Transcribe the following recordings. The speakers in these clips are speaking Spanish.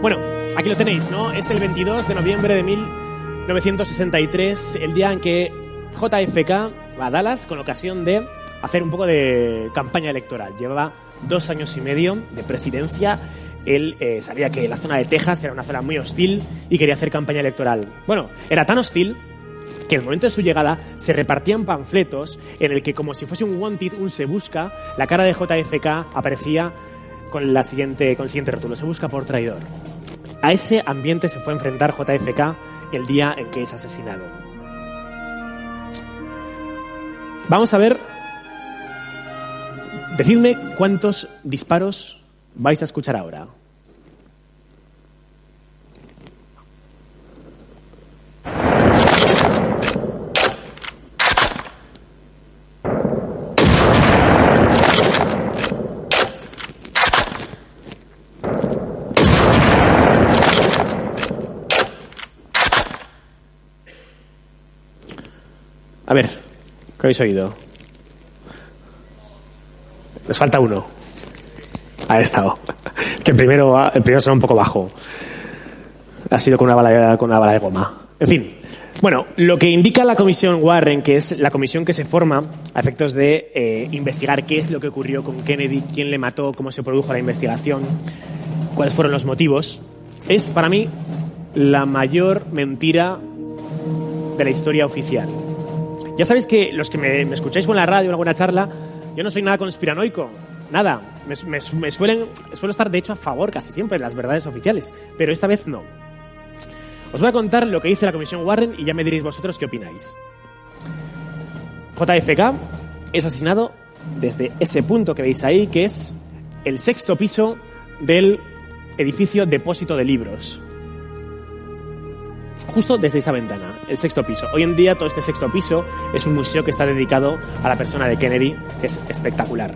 Bueno, aquí lo tenéis, ¿no? Es el 22 de noviembre de 1963, el día en que JFK va a Dallas con ocasión de hacer un poco de campaña electoral. Llevaba dos años y medio de presidencia. Él eh, sabía que la zona de Texas era una zona muy hostil y quería hacer campaña electoral. Bueno, era tan hostil que en el momento de su llegada se repartían panfletos en el que como si fuese un wanted, un se busca, la cara de JFK aparecía con, la siguiente, con el siguiente rótulo, se busca por traidor. A ese ambiente se fue a enfrentar JFK el día en que es asesinado. Vamos a ver, decidme cuántos disparos vais a escuchar ahora. A ver, ¿qué habéis oído? Les falta uno. Ha estado. Que el primero, el primero un poco bajo. Ha sido con una bala, con una bala de goma. En fin. Bueno, lo que indica la comisión Warren, que es la comisión que se forma a efectos de eh, investigar qué es lo que ocurrió con Kennedy, quién le mató, cómo se produjo la investigación, cuáles fueron los motivos, es para mí la mayor mentira de la historia oficial. Ya sabéis que los que me, escucháis con la radio, en alguna charla, yo no soy nada conspiranoico, nada. Me, me- me suelen, suelo estar, de hecho, a favor casi siempre de las verdades oficiales, pero esta vez no. Os voy a contar lo que dice la Comisión Warren y ya me diréis vosotros qué opináis. JFK es asesinado desde ese punto que veis ahí, que es el sexto piso del edificio Depósito de Libros. Justo desde esa ventana, el sexto piso. Hoy en día todo este sexto piso es un museo que está dedicado a la persona de Kennedy, que es espectacular.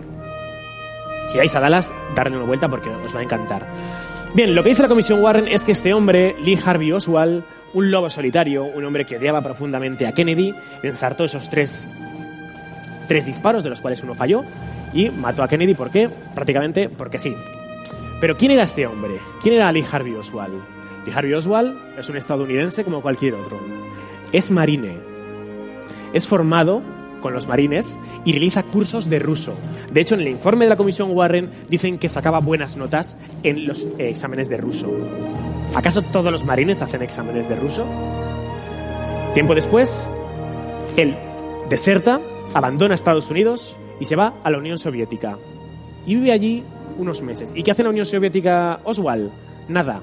Si vais a Dallas, darle una vuelta porque os va a encantar. Bien, lo que dice la Comisión Warren es que este hombre, Lee Harvey Oswald, un lobo solitario, un hombre que odiaba profundamente a Kennedy, ensartó esos tres, tres disparos, de los cuales uno falló, y mató a Kennedy. ¿Por qué? Prácticamente porque sí. Pero ¿quién era este hombre? ¿Quién era Lee Harvey Oswald? Lee Harvey Oswald es un estadounidense como cualquier otro. Es marine. Es formado con los marines y realiza cursos de ruso. De hecho, en el informe de la Comisión Warren dicen que sacaba buenas notas en los eh, exámenes de ruso. ¿Acaso todos los marines hacen exámenes de ruso? Tiempo después, él deserta, abandona Estados Unidos y se va a la Unión Soviética. Y vive allí unos meses. ¿Y qué hace la Unión Soviética Oswald? Nada.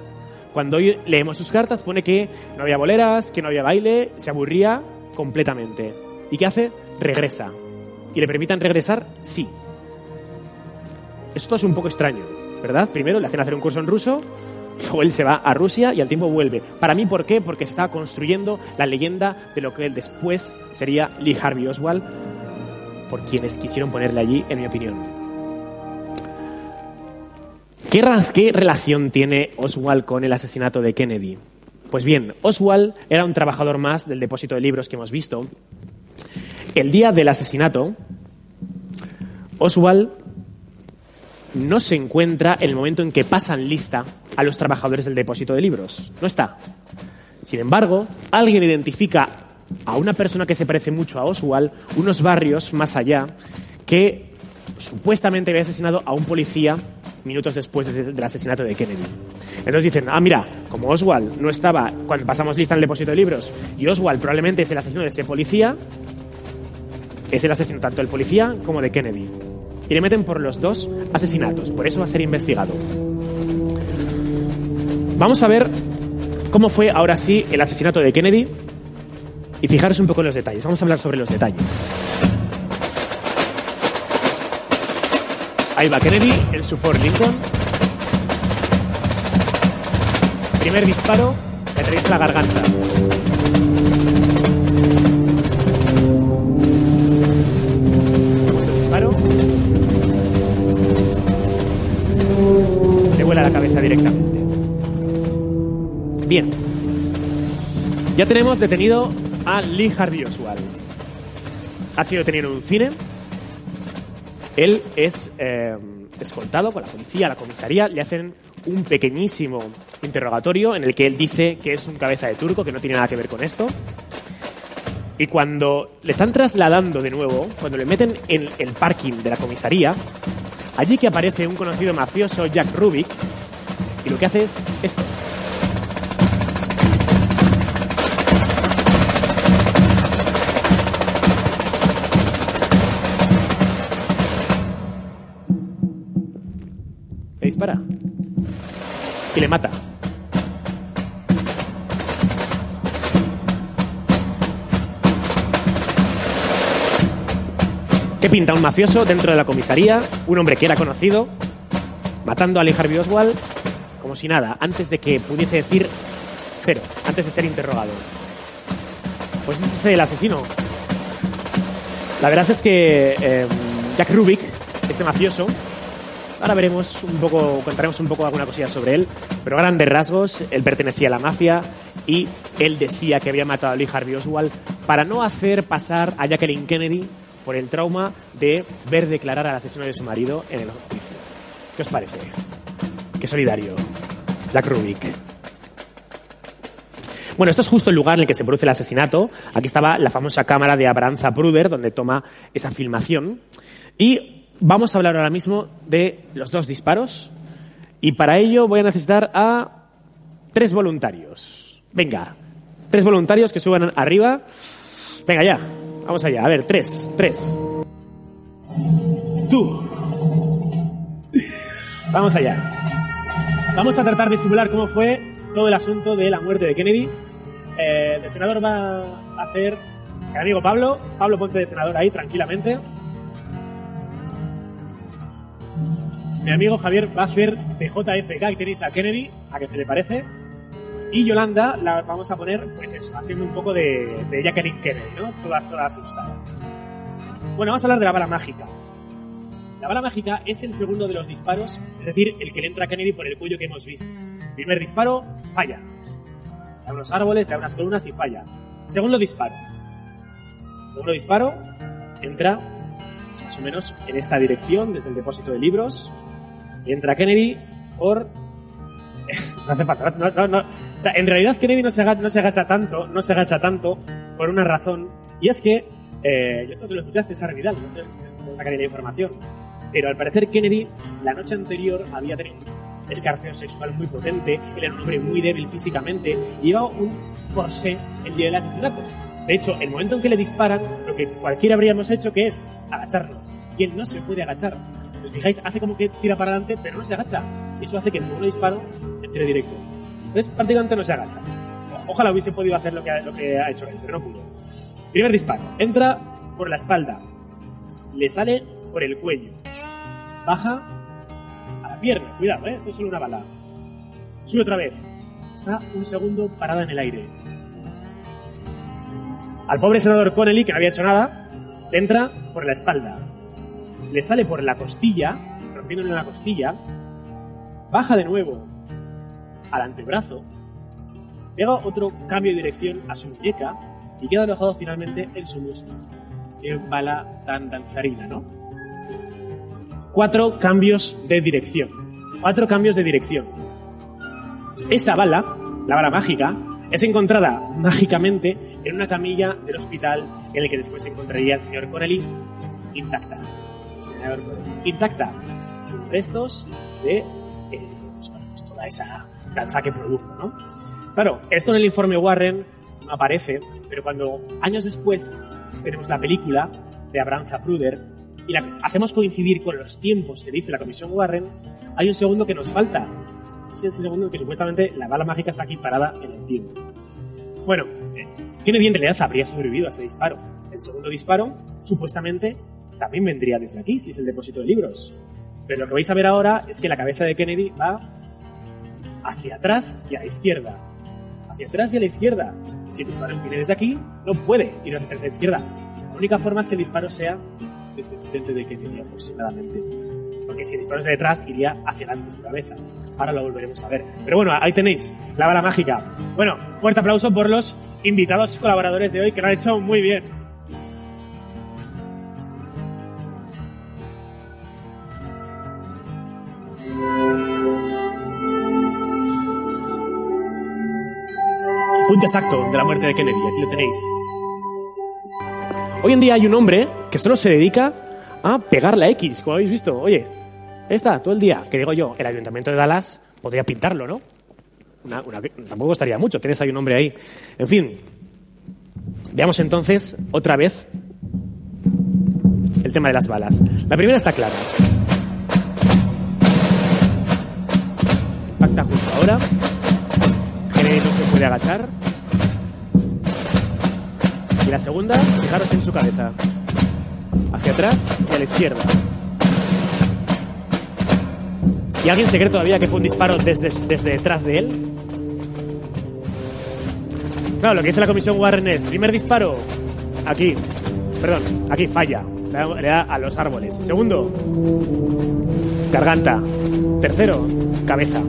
Cuando hoy leemos sus cartas pone que no había boleras, que no había baile, se aburría completamente. ¿Y qué hace? Regresa. ¿Y le permitan regresar? Sí. Esto es un poco extraño, ¿verdad? Primero le hacen hacer un curso en ruso, luego él se va a Rusia y al tiempo vuelve. Para mí, ¿por qué? Porque se estaba construyendo la leyenda de lo que él después sería Lee Harvey Oswald, por quienes quisieron ponerle allí, en mi opinión. ¿Qué, relación tiene Oswald con el asesinato de Kennedy? Pues bien, Oswald era un trabajador más del depósito de libros que hemos visto. El día del asesinato, Oswald no se encuentra en el momento en que pasan lista a los trabajadores del depósito de libros. No está. Sin embargo, alguien identifica a una persona que se parece mucho a Oswald, unos barrios más allá, que supuestamente había asesinado a un policía minutos después de- del asesinato de Kennedy. Entonces dicen, ah, mira, como Oswald no estaba cuando pasamos lista en el depósito de libros y Oswald probablemente es el asesino de ese policía, es el asesino tanto del policía como de Kennedy. Y le meten por los dos asesinatos, por eso va a ser investigado. Vamos a ver cómo fue ahora sí el asesinato de Kennedy Y fijaros un poco en los detalles. Vamos a hablar sobre los detalles. Ahí va Kennedy en su Ford Lincoln. Primer disparo, le atraviesa la garganta. Segundo disparo. Le vuela la cabeza directamente. Bien. Ya tenemos detenido a Lee Harvey Oswald. Ha sido detenido en un cine. Él es eh, escoltado por la policía, la comisaría. Le hacen un pequeñísimo interrogatorio en el que él dice que es un cabeza de turco, que no tiene nada que ver con esto. Y cuando le están trasladando de nuevo, cuando le meten en el parking de la comisaría, allí que aparece un conocido mafioso, Jack Rubik, y lo que hace es esto. Dispara. Y le mata. ¿Qué pinta un mafioso dentro de la comisaría? Un hombre que era conocido, matando a Lee Harvey Oswald como si nada, antes de que pudiese decir cero, antes de ser interrogado. Pues este es el asesino. La verdad es que eh, Jack Rubik, este mafioso, ahora veremos un poco, contaremos un poco alguna cosilla sobre él, pero a grandes rasgos, él pertenecía a la mafia y él decía que había matado a Lee Harvey Oswald para no hacer pasar a Jacqueline Kennedy por el trauma de ver declarar al asesino de su marido en el juicio. ¿Qué os parece? Qué solidario. Jack Rubik. Bueno, esto es justo el lugar en el que se produce el asesinato. Aquí estaba la famosa cámara de Abraham Zapruder, donde toma esa filmación. Y vamos a hablar ahora mismo de los dos disparos. Y para ello voy a necesitar a tres voluntarios. Venga, tres voluntarios que suban arriba. Venga, ya. Vamos allá. A ver, tres, tres. Tú. Vamos allá. Vamos a tratar de simular cómo fue todo el asunto de la muerte de Kennedy. Eh, el senador va a hacer el amigo Pablo. Pablo, ponte de senador ahí tranquilamente. Mi amigo Javier va a hacer de JFK y tenéis a Kennedy, a que se le parece. Y Yolanda la vamos a poner, pues eso, haciendo un poco de, de Jacqueline Kennedy, ¿no? Toda, toda asustada. Bueno, vamos a hablar de la bala mágica. La bala mágica es el segundo de los disparos, es decir, el que le entra a Kennedy por el cuello que hemos visto. Primer disparo, falla. Da unos árboles, da unas columnas y falla. Segundo disparo. Segundo disparo, entra más o menos en esta dirección, desde el depósito de libros. Y entra Kennedy por... no hace falta, no, no, no. O sea, en realidad Kennedy no se, agacha, no se agacha tanto, no se agacha tanto por una razón, y es que, eh, yo esto se lo escuché a César Vidal, no sé, no sacaré la información, pero al parecer Kennedy la noche anterior había tenido un escarceo sexual muy potente, él era un hombre muy débil físicamente y llevaba un corsé el día del asesinato. De hecho, el momento en que le disparan, lo que cualquiera habríamos hecho que es agacharnos. Y él no se puede agachar. ¿Os fijáis? Hace como que tira para adelante, pero no se agacha. Y eso hace que el segundo disparo entre directo. Entonces, prácticamente no se agacha. Ojalá hubiese podido hacer lo que ha, lo que ha hecho él, pero no pudo. Primer disparo. Entra por la espalda. Le sale por el cuello baja a la pierna. Cuidado, ¿eh? esto es solo una bala. Sube otra vez. Está un segundo parada en el aire. Al pobre senador Connelly, que no había hecho nada, le entra por la espalda. Le sale por la costilla, rompiéndole la costilla. Baja de nuevo al antebrazo. Pega otro cambio de dirección a su muñeca y queda alojado finalmente en su muslo. Qué bala tan danzarina, ¿no? cuatro cambios de dirección. Cuatro cambios de dirección. Esa bala, la bala mágica, es encontrada mágicamente en una camilla del hospital en el que después se encontraría el señor Connelly intacta. Intacta. Sus restos de eh, pues, pues toda esa danza que produjo, ¿no? Claro, esto en el informe Warren aparece, pero cuando años después tenemos la película de Abraham Zapruder, y la hacemos coincidir con los tiempos que dice la Comisión Warren, hay un segundo que nos falta. Es ese segundo que supuestamente la bala mágica está aquí parada en el tiempo. Bueno, eh, Kennedy en realidad habría sobrevivido a ese disparo. El segundo disparo, supuestamente, también vendría desde aquí, si es el depósito de libros. Pero lo que vais a ver ahora es que la cabeza de Kennedy va hacia atrás y a la izquierda. Hacia atrás y a la izquierda. Si el disparo viene desde aquí, no puede ir hacia la izquierda. La única forma es que el disparo sea desde el frente de Kennedy aproximadamente. Porque si el disparo es de detrás, iría hacia adelante su cabeza. Ahora lo volveremos a ver. Pero bueno, ahí tenéis la bala mágica. Bueno, fuerte aplauso por los invitados colaboradores de hoy que lo han hecho muy bien. Exacto de la muerte de Kennedy, aquí lo tenéis. Hoy en día hay un hombre que solo se dedica a pegar la X, como habéis visto. Oye, está todo el día, que digo yo, el ayuntamiento de Dallas podría pintarlo, ¿no? tampoco costaría mucho, tienes ahí un hombre ahí. En fin, veamos entonces otra vez el tema de las balas. La primera está clara. Impacta justo ahora. Kennedy no se puede agachar. Y la segunda, fijaros en su cabeza. Hacia atrás y a la izquierda. ¿Y alguien se cree todavía que fue un disparo desde, desde detrás de él? Claro, lo que dice la comisión Warren es, primer disparo, aquí, perdón, aquí falla, le da a los árboles. Segundo, garganta. Tercero, cabeza.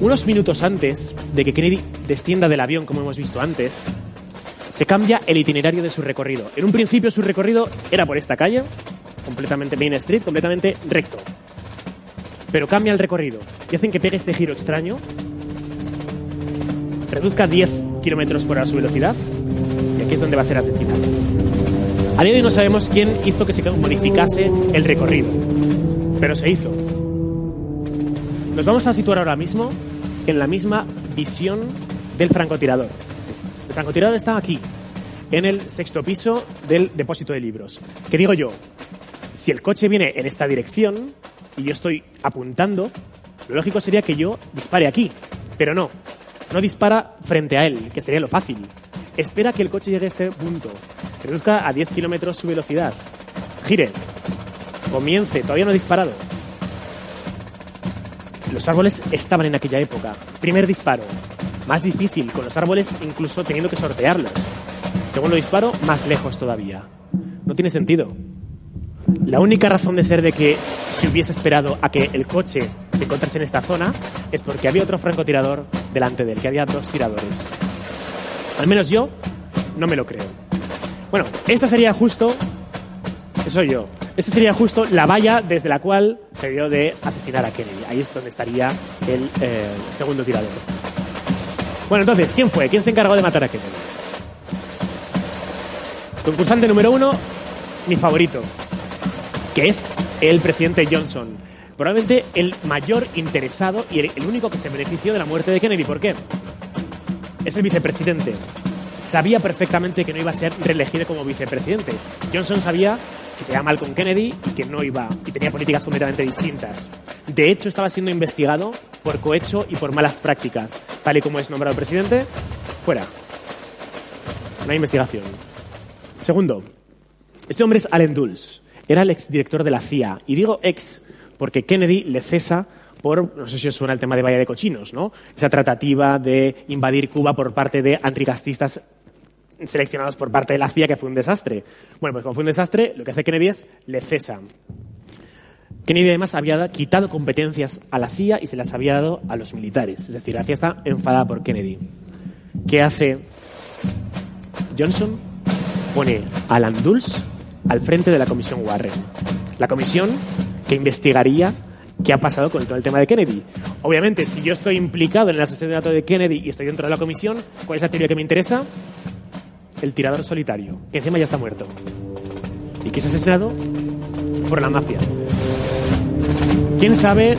Unos minutos antes de que Kennedy descienda del avión, como hemos visto antes, se cambia el itinerario de su recorrido. En un principio su recorrido era por esta calle, completamente Main Street, completamente recto. Pero cambia el recorrido y hacen que pegue este giro extraño, reduzca 10 kilómetros por hora su velocidad y aquí es donde va a ser asesinado. A día de hoy no sabemos quién hizo que se modificase el recorrido, pero se hizo. Nos vamos a situar ahora mismo en la misma visión del francotirador. El francotirador está aquí, en el sexto piso del depósito de libros. ¿Qué digo yo? Si el coche viene en esta dirección y yo estoy apuntando, lo lógico sería que yo dispare aquí, pero no. No dispara frente a él, que sería lo fácil. Espera que el coche llegue a este punto, reduzca a 10 kilómetros su velocidad, gire, comience, todavía no ha disparado, los árboles estaban en aquella época. Primer disparo. Más difícil, con los árboles incluso teniendo que sortearlos. Segundo disparo, más lejos todavía. No tiene sentido. La única razón de ser de que se hubiese esperado a que el coche se encontrase en esta zona es porque había otro francotirador delante de él, que había dos tiradores. Al menos yo no me lo creo. Bueno, esta sería justo... Eso yo. Esta sería justo la valla desde la cual se dio de asesinar a Kennedy. Ahí es donde estaría el eh, segundo tirador. Bueno, entonces, ¿quién fue? ¿Quién se encargó de matar a Kennedy? Concursante número uno, mi favorito, que es el presidente Johnson. Probablemente el mayor interesado y el único que se benefició de la muerte de Kennedy. ¿Por qué? Es el vicepresidente. Sabía perfectamente que no iba a ser reelegido como vicepresidente. Johnson sabía que se llama Malcolm Kennedy y que no iba y tenía políticas completamente distintas. De hecho, estaba siendo investigado por cohecho y por malas prácticas. Tal y como es nombrado presidente, fuera. No hay investigación. Segundo, este hombre es Allen Dulles. Era el exdirector de la CIA. Y digo ex porque Kennedy le cesa por, no sé si os suena el tema de Valle de Cochinos, ¿no? Esa tratativa de invadir Cuba por parte de anticastistas seleccionados por parte de la CIA, que fue un desastre. Bueno, pues como fue un desastre, lo que hace Kennedy es le cesa. Kennedy además había quitado competencias a la CIA y se las había dado a los militares. Es decir, la CIA está enfadada por Kennedy. ¿Qué hace Johnson? Pone a Alan Dulles al frente de la comisión Warren. La comisión que investigaría qué ha pasado con todo el tema de Kennedy. Obviamente, si yo estoy implicado en el asesinato de Kennedy y estoy dentro de la comisión, ¿cuál es la teoría que me interesa? el tirador solitario, que encima ya está muerto. Y que es asesinado por la mafia. ¿Quién sabe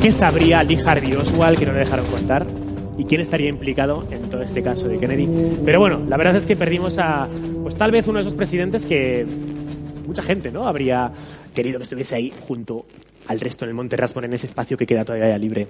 qué sabría Lee Harvey Oswald que no le dejaron contar? ¿Y quién estaría implicado en todo este caso de Kennedy? Pero bueno, la verdad es que perdimos a, pues tal vez uno de esos presidentes que mucha gente, ¿no? Habría querido que estuviese ahí junto al resto en el Monte Rasmor en ese espacio que queda todavía libre.